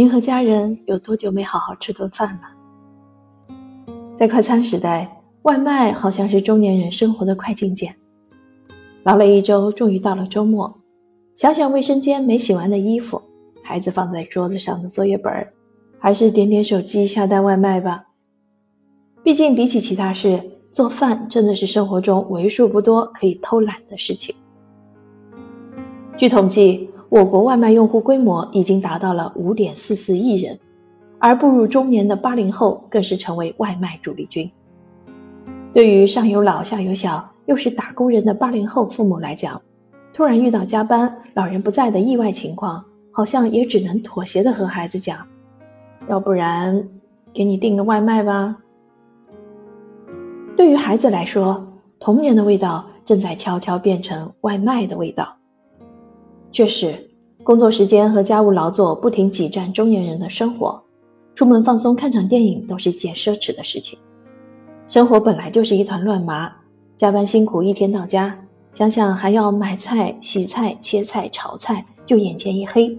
您和家人有多久没好好吃顿饭了？在快餐时代，外卖好像是中年人生活的快进键。劳累一周，终于到了周末，想想卫生间没洗完的衣服，孩子放在桌子上的作业本儿，还是点点手机下单外卖吧。毕竟比起其他事，做饭真的是生活中为数不多可以偷懒的事情。据统计，我国外卖用户规模已经达到了五点四四亿人，而步入中年的八零后更是成为外卖主力军。对于上有老下有小又是打工人的八零后父母来讲，突然遇到加班、老人不在的意外情况，好像也只能妥协的和孩子讲：“要不然给你订个外卖吧。”对于孩子来说，童年的味道正在悄悄变成外卖的味道。确实，工作时间和家务劳作不停挤占中年人的生活，出门放松看场电影都是一件奢侈的事情。生活本来就是一团乱麻，加班辛苦一天到家，想想还要买菜、洗菜、切菜、炒菜，就眼前一黑。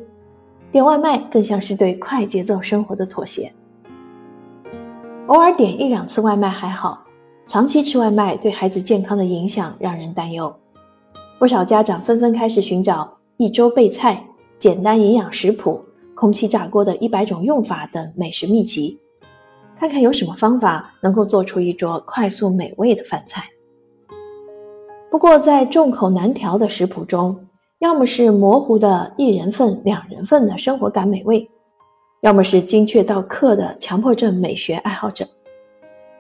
点外卖更像是对快节奏生活的妥协。偶尔点一两次外卖还好，长期吃外卖对孩子健康的影响让人担忧。不少家长纷纷开始寻找。一周备菜、简单营养食谱、空气炸锅的一百种用法等美食秘籍，看看有什么方法能够做出一桌快速美味的饭菜。不过，在众口难调的食谱中，要么是模糊的一人份、两人份的生活感美味，要么是精确到克的强迫症美学爱好者。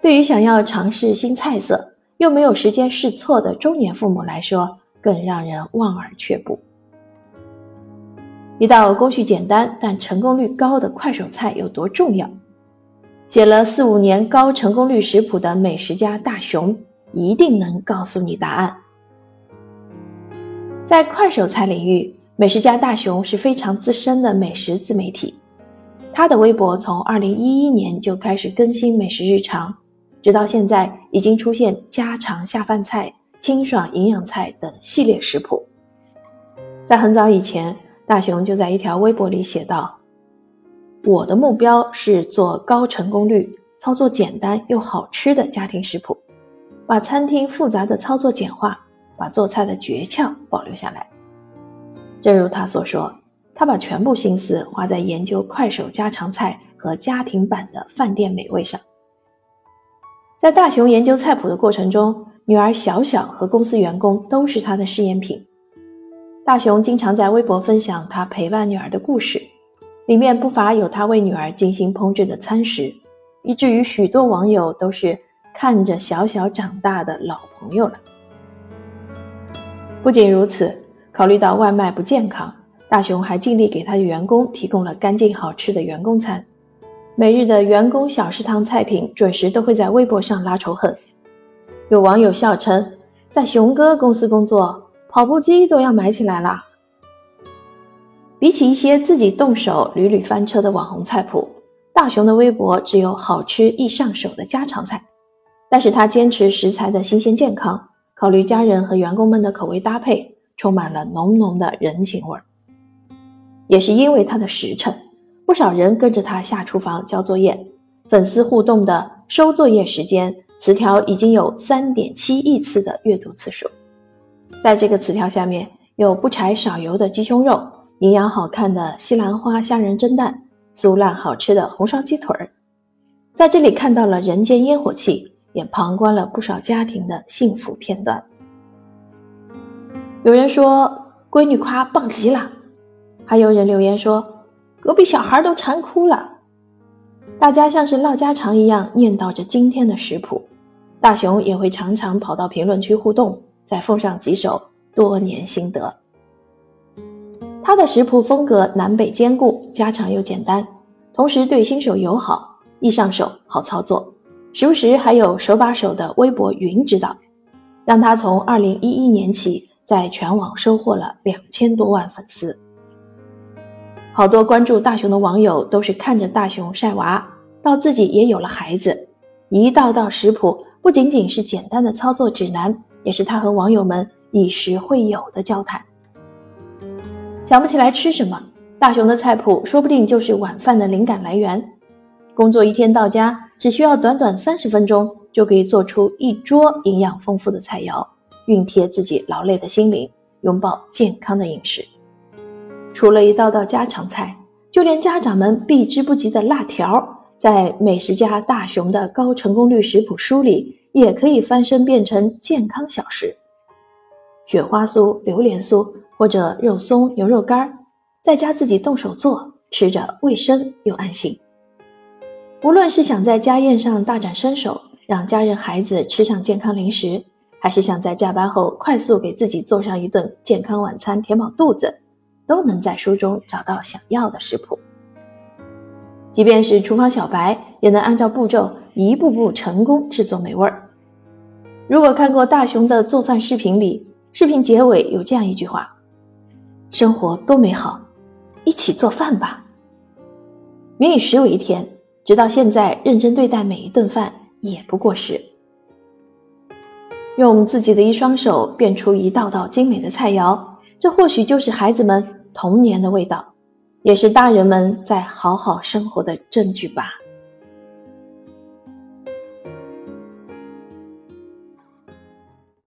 对于想要尝试新菜色又没有时间试错的中年父母来说，更让人望而却步。一道工序简单但成功率高的快手菜有多重要？写了四五年高成功率食谱的美食家大熊一定能告诉你答案。在快手菜领域，美食家大熊是非常资深的美食自媒体。他的微博从二零一一年就开始更新美食日常，直到现在已经出现家常下饭菜、清爽营养菜等系列食谱。在很早以前。大雄就在一条微博里写道：“我的目标是做高成功率、操作简单又好吃的家庭食谱，把餐厅复杂的操作简化，把做菜的诀窍保留下来。”正如他所说，他把全部心思花在研究快手家常菜和家庭版的饭店美味上。在大雄研究菜谱的过程中，女儿小小和公司员工都是他的试验品。大雄经常在微博分享他陪伴女儿的故事，里面不乏有他为女儿精心烹制的餐食，以至于许多网友都是看着小小长大的老朋友了。不仅如此，考虑到外卖不健康，大雄还尽力给他的员工提供了干净好吃的员工餐。每日的员工小食堂菜品准时都会在微博上拉仇恨，有网友笑称，在熊哥公司工作。跑步机都要买起来了。比起一些自己动手屡屡翻车的网红菜谱，大熊的微博只有好吃易上手的家常菜。但是他坚持食材的新鲜健康，考虑家人和员工们的口味搭配，充满了浓浓的人情味儿。也是因为他的实诚，不少人跟着他下厨房交作业，粉丝互动的收作业时间词条已经有三点七亿次的阅读次数。在这个词条下面有不柴少油的鸡胸肉，营养好看的西兰花虾仁蒸蛋，酥烂好吃的红烧鸡腿儿。在这里看到了人间烟火气，也旁观了不少家庭的幸福片段。有人说闺女夸棒极了，还有人留言说隔壁小孩都馋哭了。大家像是唠家常一样念叨着今天的食谱，大熊也会常常跑到评论区互动。再奉上几首多年心得。他的食谱风格南北兼顾，家常又简单，同时对新手友好，易上手，好操作。时不时还有手把手的微博云指导，让他从二零一一年起在全网收获了两千多万粉丝。好多关注大熊的网友都是看着大熊晒娃，到自己也有了孩子，一道道食谱不仅仅是简单的操作指南。也是他和网友们以食会友的交谈。想不起来吃什么，大雄的菜谱说不定就是晚饭的灵感来源。工作一天到家，只需要短短三十分钟，就可以做出一桌营养丰富的菜肴，熨贴自己劳累的心灵，拥抱健康的饮食。除了一道道家常菜，就连家长们避之不及的辣条，在美食家大雄的高成功率食谱书里，也可以翻身变成健康小食。雪花酥、榴莲酥或者肉松、牛肉干，在家自己动手做，吃着卫生又安心。无论是想在家宴上大展身手，让家人孩子吃上健康零食，还是想在下班后快速给自己做上一顿健康晚餐填饱肚子，都能在书中找到想要的食谱。即便是厨房小白，也能按照步骤一步步成功制作美味儿。如果看过大熊的做饭视频里，视频结尾有这样一句话：“生活多美好，一起做饭吧。”民以食为天。直到现在，认真对待每一顿饭也不过时。用自己的一双手变出一道道精美的菜肴，这或许就是孩子们童年的味道，也是大人们在好好生活的证据吧。